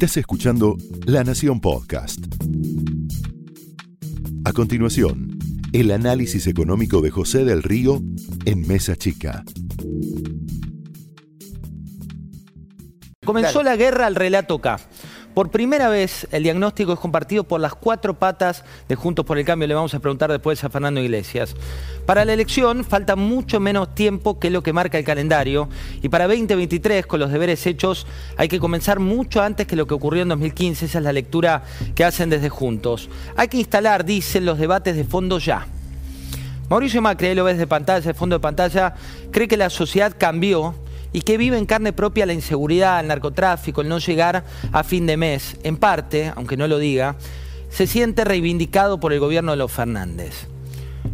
Estás escuchando La Nación Podcast. A continuación, el análisis económico de José del Río en Mesa Chica. Comenzó la guerra al relato K. Por primera vez el diagnóstico es compartido por las cuatro patas de Juntos por el Cambio. Le vamos a preguntar después a Fernando Iglesias. Para la elección falta mucho menos tiempo que lo que marca el calendario y para 2023 con los deberes hechos hay que comenzar mucho antes que lo que ocurrió en 2015. Esa es la lectura que hacen desde Juntos. Hay que instalar, dicen, los debates de fondo ya. Mauricio Macri, lo ves de pantalla, de fondo de pantalla, cree que la sociedad cambió y que vive en carne propia la inseguridad, el narcotráfico, el no llegar a fin de mes. En parte, aunque no lo diga, se siente reivindicado por el gobierno de los Fernández.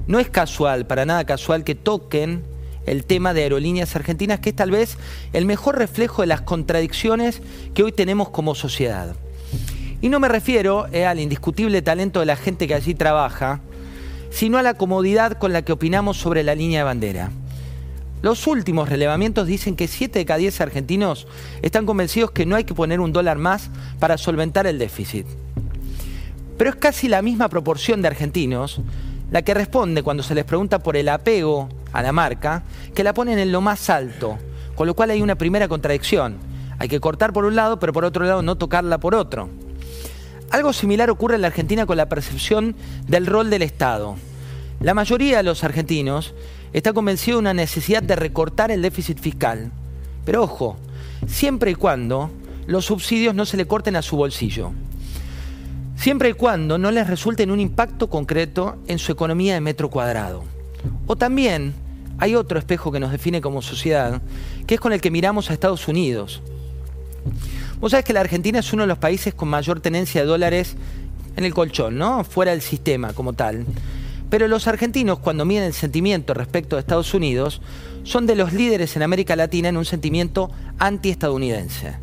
No es casual, para nada casual, que toquen el tema de aerolíneas argentinas, que es tal vez el mejor reflejo de las contradicciones que hoy tenemos como sociedad. Y no me refiero eh, al indiscutible talento de la gente que allí trabaja, sino a la comodidad con la que opinamos sobre la línea de bandera. Los últimos relevamientos dicen que 7 de cada 10 argentinos están convencidos que no hay que poner un dólar más para solventar el déficit. Pero es casi la misma proporción de argentinos la que responde cuando se les pregunta por el apego a la marca, que la ponen en lo más alto, con lo cual hay una primera contradicción. Hay que cortar por un lado, pero por otro lado no tocarla por otro. Algo similar ocurre en la Argentina con la percepción del rol del Estado. La mayoría de los argentinos está convencido de una necesidad de recortar el déficit fiscal. Pero ojo, siempre y cuando los subsidios no se le corten a su bolsillo. Siempre y cuando no les resulte en un impacto concreto en su economía de metro cuadrado. O también hay otro espejo que nos define como sociedad, que es con el que miramos a Estados Unidos. Vos sabés que la Argentina es uno de los países con mayor tenencia de dólares en el colchón, ¿no? Fuera del sistema como tal. Pero los argentinos, cuando miden el sentimiento respecto a Estados Unidos, son de los líderes en América Latina en un sentimiento antiestadounidense.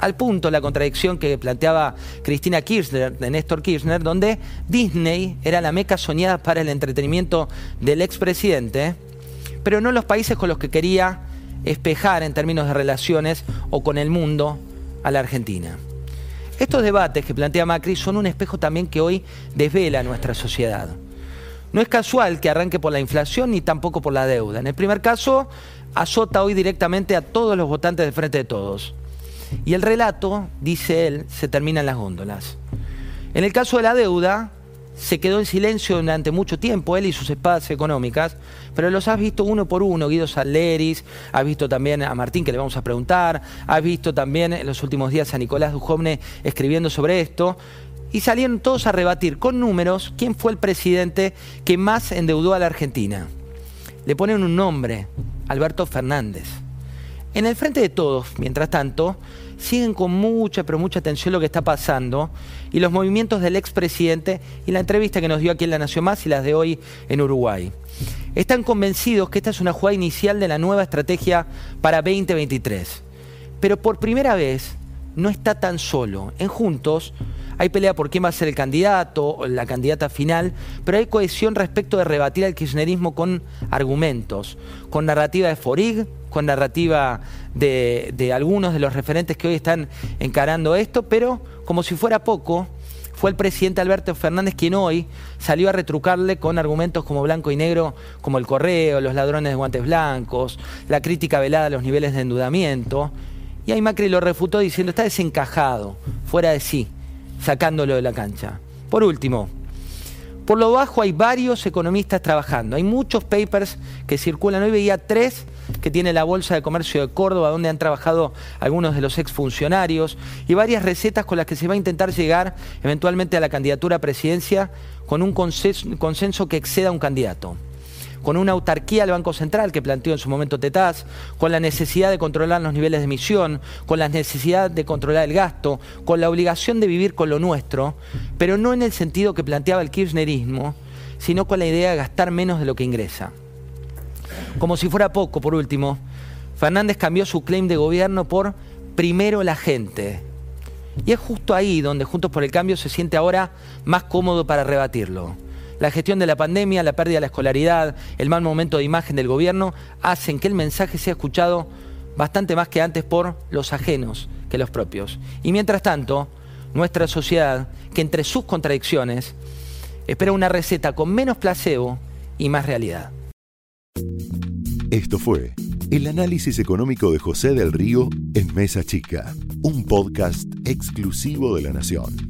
Al punto la contradicción que planteaba Cristina Kirchner, de Néstor Kirchner, donde Disney era la meca soñada para el entretenimiento del expresidente, pero no los países con los que quería espejar en términos de relaciones o con el mundo a la Argentina. Estos debates que plantea Macri son un espejo también que hoy desvela nuestra sociedad. No es casual que arranque por la inflación ni tampoco por la deuda. En el primer caso, azota hoy directamente a todos los votantes de frente de todos. Y el relato, dice él, se termina en las góndolas. En el caso de la deuda, se quedó en silencio durante mucho tiempo, él y sus espadas económicas, pero los has visto uno por uno, Guido Salleris, has visto también a Martín, que le vamos a preguntar, has visto también en los últimos días a Nicolás Dujovne escribiendo sobre esto, y salieron todos a rebatir con números quién fue el presidente que más endeudó a la Argentina. Le ponen un nombre, Alberto Fernández. En el frente de todos, mientras tanto, siguen con mucha, pero mucha atención lo que está pasando y los movimientos del expresidente y la entrevista que nos dio aquí en La Nación Más y las de hoy en Uruguay. Están convencidos que esta es una jugada inicial de la nueva estrategia para 2023. Pero por primera vez no está tan solo. En Juntos hay pelea por quién va a ser el candidato o la candidata final, pero hay cohesión respecto de rebatir al kirchnerismo con argumentos, con narrativa de Forig, con narrativa de, de algunos de los referentes que hoy están encarando esto, pero como si fuera poco, fue el presidente Alberto Fernández quien hoy salió a retrucarle con argumentos como blanco y negro, como el correo, los ladrones de guantes blancos, la crítica velada a los niveles de endeudamiento. Y ahí Macri lo refutó diciendo, está desencajado, fuera de sí sacándolo de la cancha. Por último, por lo bajo hay varios economistas trabajando. Hay muchos papers que circulan. Hoy veía tres que tiene la Bolsa de Comercio de Córdoba, donde han trabajado algunos de los exfuncionarios, y varias recetas con las que se va a intentar llegar eventualmente a la candidatura a presidencia con un consenso que exceda a un candidato con una autarquía del Banco Central que planteó en su momento Tetaz, con la necesidad de controlar los niveles de emisión, con la necesidad de controlar el gasto, con la obligación de vivir con lo nuestro, pero no en el sentido que planteaba el kirchnerismo, sino con la idea de gastar menos de lo que ingresa. Como si fuera poco, por último, Fernández cambió su claim de gobierno por primero la gente. Y es justo ahí donde Juntos por el Cambio se siente ahora más cómodo para rebatirlo. La gestión de la pandemia, la pérdida de la escolaridad, el mal momento de imagen del gobierno hacen que el mensaje sea escuchado bastante más que antes por los ajenos que los propios. Y mientras tanto, nuestra sociedad, que entre sus contradicciones, espera una receta con menos placebo y más realidad. Esto fue el análisis económico de José del Río en Mesa Chica, un podcast exclusivo de La Nación.